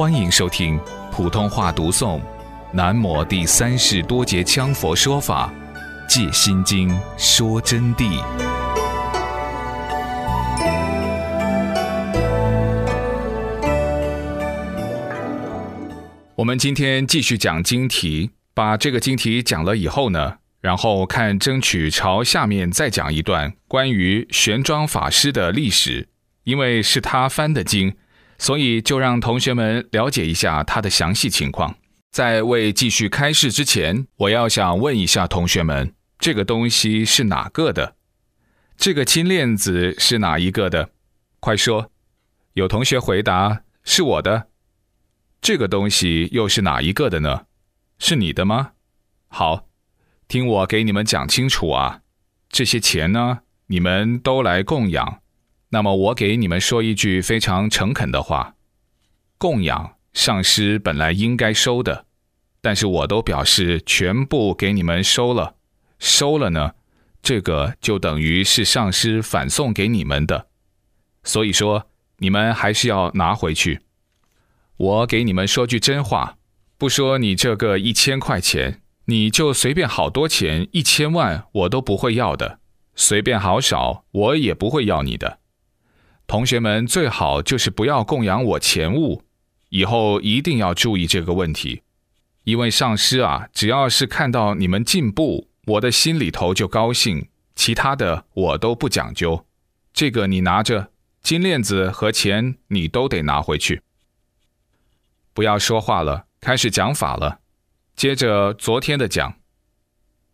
欢迎收听普通话读诵《南摩第三世多杰羌佛说法·借心经说真谛》。我们今天继续讲经题，把这个经题讲了以后呢，然后看争取朝下面再讲一段关于玄奘法师的历史，因为是他翻的经。所以就让同学们了解一下它的详细情况。在未继续开示之前，我要想问一下同学们：这个东西是哪个的？这个金链子是哪一个的？快说！有同学回答：是我的。这个东西又是哪一个的呢？是你的吗？好，听我给你们讲清楚啊！这些钱呢，你们都来供养。那么我给你们说一句非常诚恳的话：供养上师本来应该收的，但是我都表示全部给你们收了。收了呢，这个就等于是上师反送给你们的，所以说你们还是要拿回去。我给你们说句真话，不说你这个一千块钱，你就随便好多钱，一千万我都不会要的，随便好少我也不会要你的。同学们最好就是不要供养我钱物，以后一定要注意这个问题。因为上师啊，只要是看到你们进步，我的心里头就高兴，其他的我都不讲究。这个你拿着金链子和钱，你都得拿回去。不要说话了，开始讲法了。接着昨天的讲，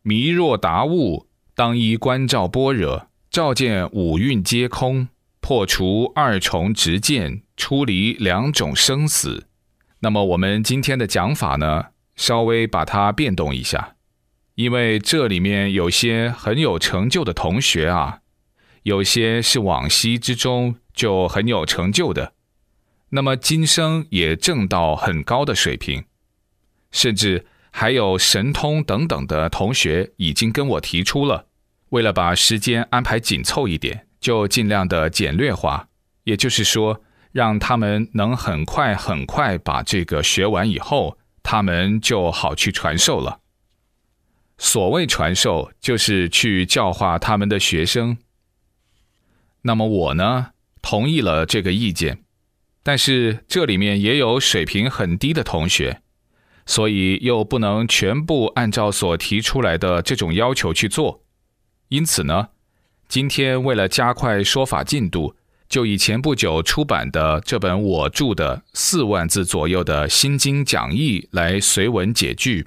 迷若达悟，当依观照般若，照见五蕴皆空。破除二重执见，出离两种生死。那么我们今天的讲法呢，稍微把它变动一下，因为这里面有些很有成就的同学啊，有些是往昔之中就很有成就的，那么今生也挣到很高的水平，甚至还有神通等等的同学已经跟我提出了，为了把时间安排紧凑一点。就尽量的简略化，也就是说，让他们能很快很快把这个学完以后，他们就好去传授了。所谓传授，就是去教化他们的学生。那么我呢，同意了这个意见，但是这里面也有水平很低的同学，所以又不能全部按照所提出来的这种要求去做，因此呢。今天为了加快说法进度，就以前不久出版的这本我著的四万字左右的心经讲义来随文解句，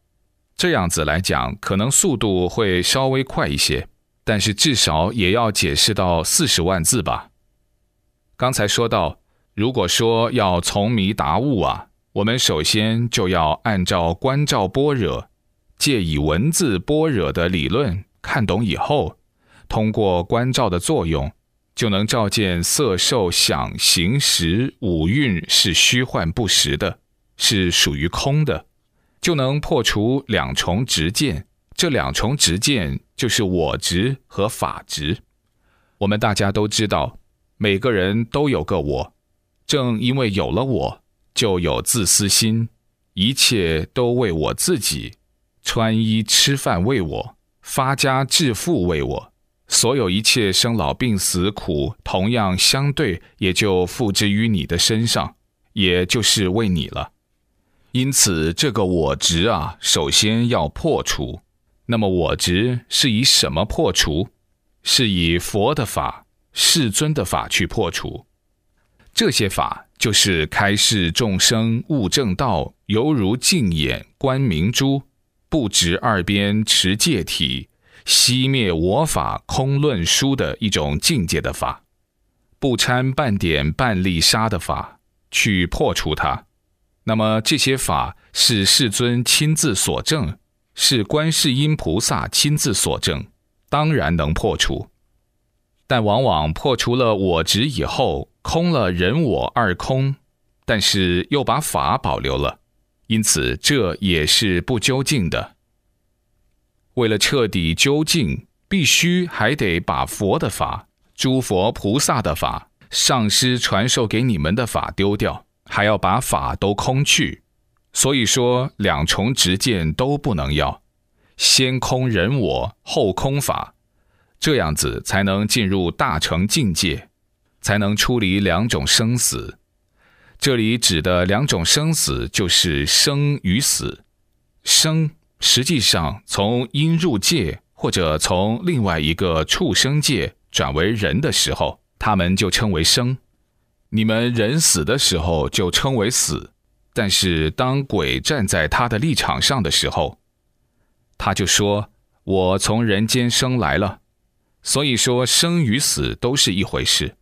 这样子来讲，可能速度会稍微快一些，但是至少也要解释到四十万字吧。刚才说到，如果说要从迷达悟啊，我们首先就要按照观照般若，借以文字般若的理论看懂以后。通过观照的作用，就能照见色、受、想、行、识五蕴是虚幻不实的，是属于空的，就能破除两重执见。这两重执见就是我执和法执。我们大家都知道，每个人都有个我，正因为有了我，就有自私心，一切都为我自己，穿衣吃饭为我，发家致富为我。所有一切生老病死苦，同样相对，也就付之于你的身上，也就是为你了。因此，这个我执啊，首先要破除。那么，我执是以什么破除？是以佛的法、世尊的法去破除。这些法就是开示众生悟正道，犹如净眼观明珠，不执二边持戒体。熄灭我法空论书的一种境界的法，不掺半点半粒沙的法，去破除它。那么这些法是世尊亲自所证，是观世音菩萨亲自所证，当然能破除。但往往破除了我执以后，空了人我二空，但是又把法保留了，因此这也是不究竟的。为了彻底究竟，必须还得把佛的法、诸佛菩萨的法、上师传授给你们的法丢掉，还要把法都空去。所以说，两重执见都不能要，先空人我，后空法，这样子才能进入大乘境界，才能出离两种生死。这里指的两种生死，就是生与死。生实际上从阴入界，或者从另外一个畜生界转为人的时候，他们就称为生；你们人死的时候就称为死。但是当鬼站在他的立场上的时候，他就说：“我从人间生来了。”所以说，生与死都是一回事，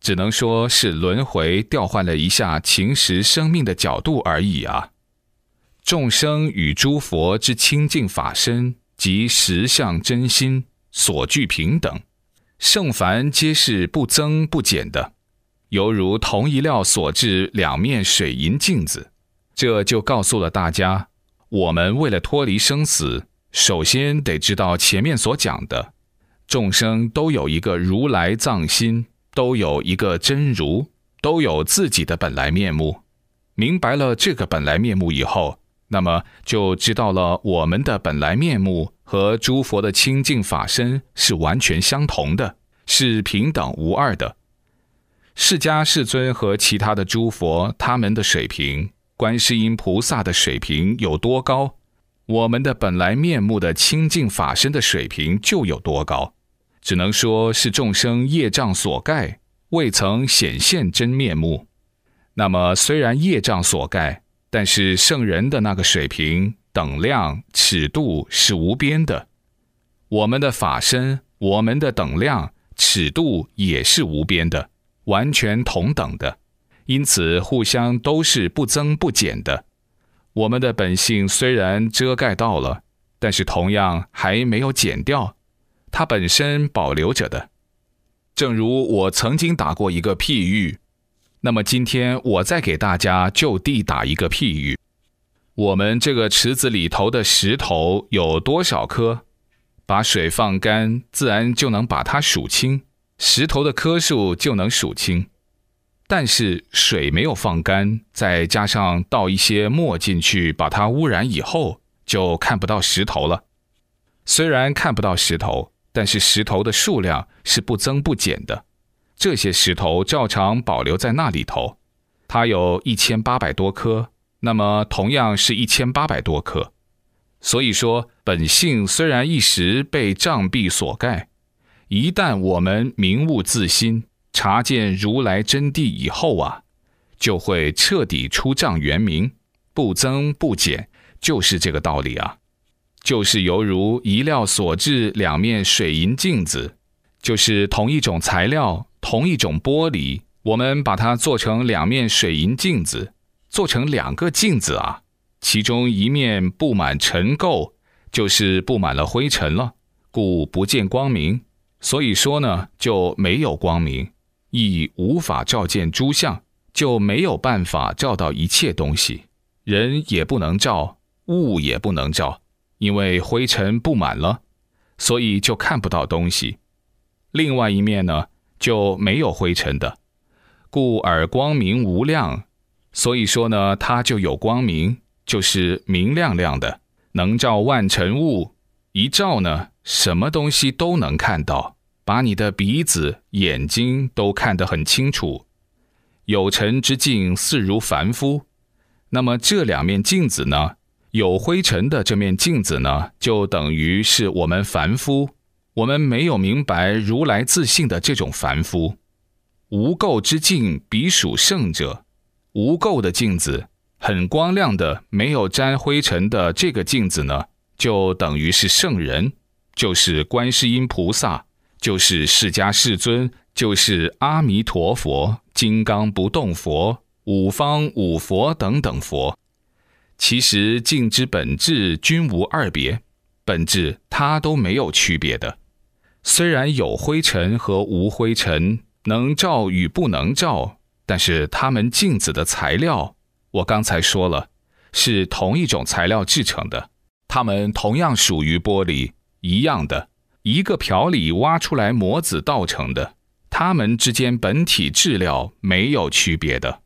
只能说是轮回调换了一下情识生命的角度而已啊。众生与诸佛之清净法身及实相真心所具平等，圣凡皆是不增不减的。犹如同一料所制两面水银镜子，这就告诉了大家：我们为了脱离生死，首先得知道前面所讲的，众生都有一个如来藏心，都有一个真如，都有自己的本来面目。明白了这个本来面目以后，那么就知道了我们的本来面目和诸佛的清净法身是完全相同的，是平等无二的。释迦世尊和其他的诸佛，他们的水平，观世音菩萨的水平有多高，我们的本来面目的清净法身的水平就有多高。只能说是众生业障所盖，未曾显现真面目。那么虽然业障所盖，但是圣人的那个水平、等量、尺度是无边的，我们的法身、我们的等量、尺度也是无边的。完全同等的，因此互相都是不增不减的。我们的本性虽然遮盖到了，但是同样还没有减掉，它本身保留着的。正如我曾经打过一个譬喻，那么今天我再给大家就地打一个譬喻：我们这个池子里头的石头有多少颗？把水放干，自然就能把它数清。石头的颗数就能数清，但是水没有放干，再加上倒一些墨进去，把它污染以后，就看不到石头了。虽然看不到石头，但是石头的数量是不增不减的。这些石头照常保留在那里头，它有一千八百多颗，那么同样是一千八百多颗。所以说，本性虽然一时被障蔽所盖。一旦我们明悟自心，察见如来真谛以后啊，就会彻底出障圆明，不增不减，就是这个道理啊。就是犹如一料所制两面水银镜子，就是同一种材料、同一种玻璃，我们把它做成两面水银镜子，做成两个镜子啊，其中一面布满尘垢，就是布满了灰尘了，故不见光明。所以说呢，就没有光明，亦无法照见诸相，就没有办法照到一切东西。人也不能照，物也不能照，因为灰尘布满了，所以就看不到东西。另外一面呢，就没有灰尘的，故而光明无量。所以说呢，它就有光明，就是明亮亮的，能照万尘物。一照呢。什么东西都能看到，把你的鼻子、眼睛都看得很清楚。有尘之镜，似如凡夫。那么这两面镜子呢？有灰尘的这面镜子呢，就等于是我们凡夫。我们没有明白如来自信的这种凡夫。无垢之镜，彼属圣者。无垢的镜子，很光亮的，没有沾灰尘的这个镜子呢，就等于是圣人。就是观世音菩萨，就是释迦世尊，就是阿弥陀佛、金刚不动佛、五方五佛等等佛。其实镜之本质均无二别，本质它都没有区别的。虽然有灰尘和无灰尘，能照与不能照，但是它们镜子的材料，我刚才说了，是同一种材料制成的，它们同样属于玻璃。一样的，一个瓢里挖出来模子倒成的，它们之间本体质料没有区别的。